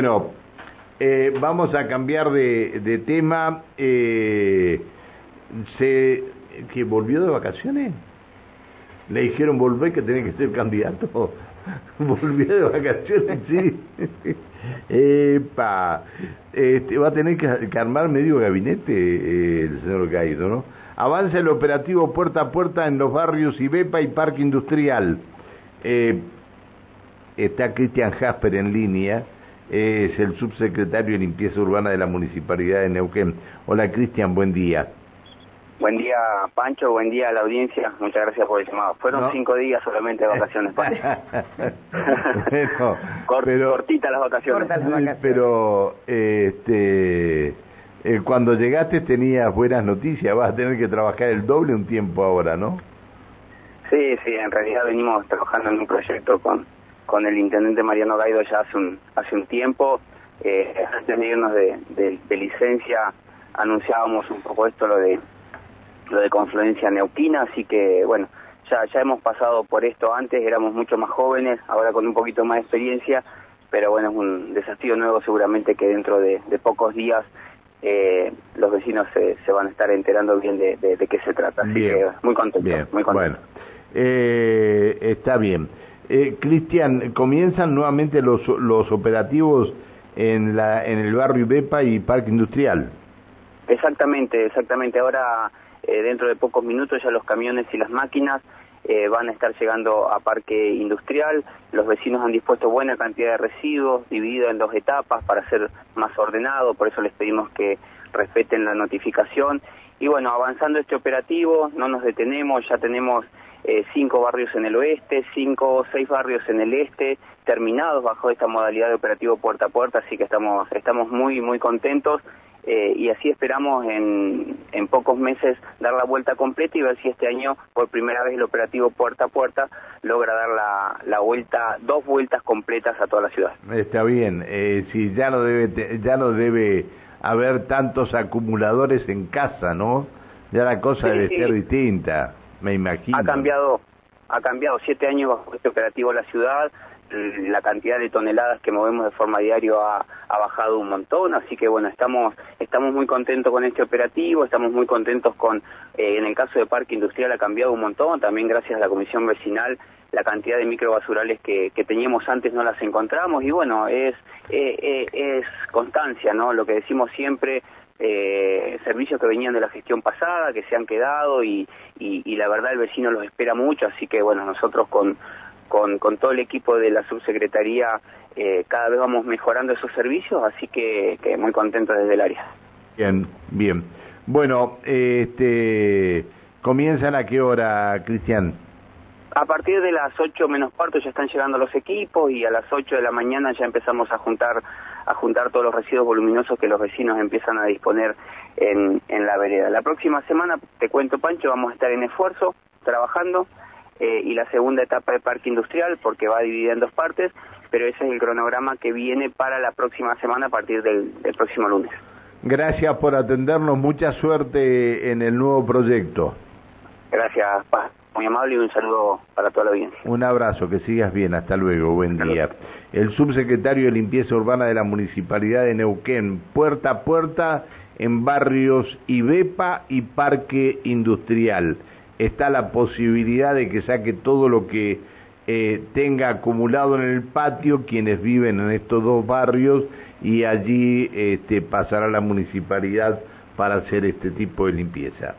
Bueno, eh, vamos a cambiar de, de tema. Eh, se, ¿Que volvió de vacaciones? Le dijeron volver que tenía que ser candidato. volvió de vacaciones, sí. Epa, este, va a tener que, armar medio gabinete eh, el señor Caído, ¿no? Avanza el operativo puerta a puerta en los barrios Ibepa y Parque Industrial. Eh, está Cristian Jasper en línea, es el subsecretario de Limpieza Urbana de la Municipalidad de Neuquén. Hola Cristian, buen día. Buen día, Pancho. Buen día a la audiencia. Muchas gracias por el llamado. Fueron cinco días solamente de vacaciones, Pancho. bueno, cortita las vacaciones. Pero, este, eh, cuando llegaste tenías buenas noticias. Vas a tener que trabajar el doble un tiempo ahora, ¿no? Sí, sí. En realidad venimos trabajando en un proyecto con, con el intendente Mariano Gaido ya hace un, hace un tiempo. Eh, antes de irnos de, de licencia anunciábamos un poco esto, lo de lo de Confluencia Neuquina, así que bueno, ya, ya hemos pasado por esto antes, éramos mucho más jóvenes, ahora con un poquito más de experiencia, pero bueno, es un desafío nuevo seguramente que dentro de, pocos días eh, los vecinos se, se, van a estar enterando bien de, de, qué se trata, así que muy contento, muy contento. Bueno, eh, está bien. Eh, Cristian, comienzan nuevamente los, operativos en el barrio Ibepa y Parque Industrial. Exactamente, exactamente. Ahora eh, dentro de pocos minutos ya los camiones y las máquinas eh, van a estar llegando a parque industrial. Los vecinos han dispuesto buena cantidad de residuos, dividido en dos etapas para ser más ordenado, por eso les pedimos que respeten la notificación. Y bueno, avanzando este operativo, no nos detenemos, ya tenemos eh, cinco barrios en el oeste, cinco o seis barrios en el este, terminados bajo esta modalidad de operativo puerta a puerta, así que estamos, estamos muy, muy contentos eh, y así esperamos en, en pocos meses dar la vuelta completa y ver si este año por primera vez el operativo puerta a puerta logra dar la, la vuelta, dos vueltas completas a toda la ciudad. Está bien, eh, si ya no debe, ya no debe haber tantos acumuladores en casa, ¿no? Ya la cosa debe ser distinta, me imagino. Ha cambiado, ha cambiado siete años bajo este operativo la ciudad, la cantidad de toneladas que movemos de forma diaria ha, bajado un montón, así que bueno, estamos, estamos muy contentos con este operativo, estamos muy contentos con, eh, en el caso de Parque Industrial ha cambiado un montón, también gracias a la Comisión Vecinal la cantidad de microbasurales que, que teníamos antes no las encontramos. Y bueno, es, eh, eh, es constancia, ¿no? Lo que decimos siempre, servicios que venían de la gestión pasada, que se han quedado y, y, la verdad el vecino los espera mucho, así que bueno, nosotros con, con, todo el equipo de la subsecretaría eh, cada vez vamos mejorando esos servicios, así que, que muy contento desde el área. Bien, bien. Bueno, este, ¿comienzan a qué hora, Cristian? A partir de las 8 menos cuarto ya están llegando los equipos y a las 8 de la mañana ya empezamos a juntar a juntar todos los residuos voluminosos que los vecinos empiezan a disponer en, en la vereda. La próxima semana, te cuento Pancho, vamos a estar en esfuerzo, trabajando, eh, y la segunda etapa de parque industrial porque va dividida en dos partes, pero ese es el cronograma que viene para la próxima semana a partir del, próximo lunes. Gracias por atendernos, mucha suerte en el nuevo proyecto. Gracias, Paz. Muy amable y un saludo para toda la audiencia. Un abrazo, que sigas bien, hasta luego, buen día. El subsecretario de Limpieza Urbana de la Municipalidad de Neuquén, puerta a puerta en barrios Ibepa y Parque Industrial está la posibilidad de que saque todo lo que eh, tenga acumulado en el patio quienes viven en estos dos barrios y allí este, pasará la municipalidad para hacer este tipo de limpieza.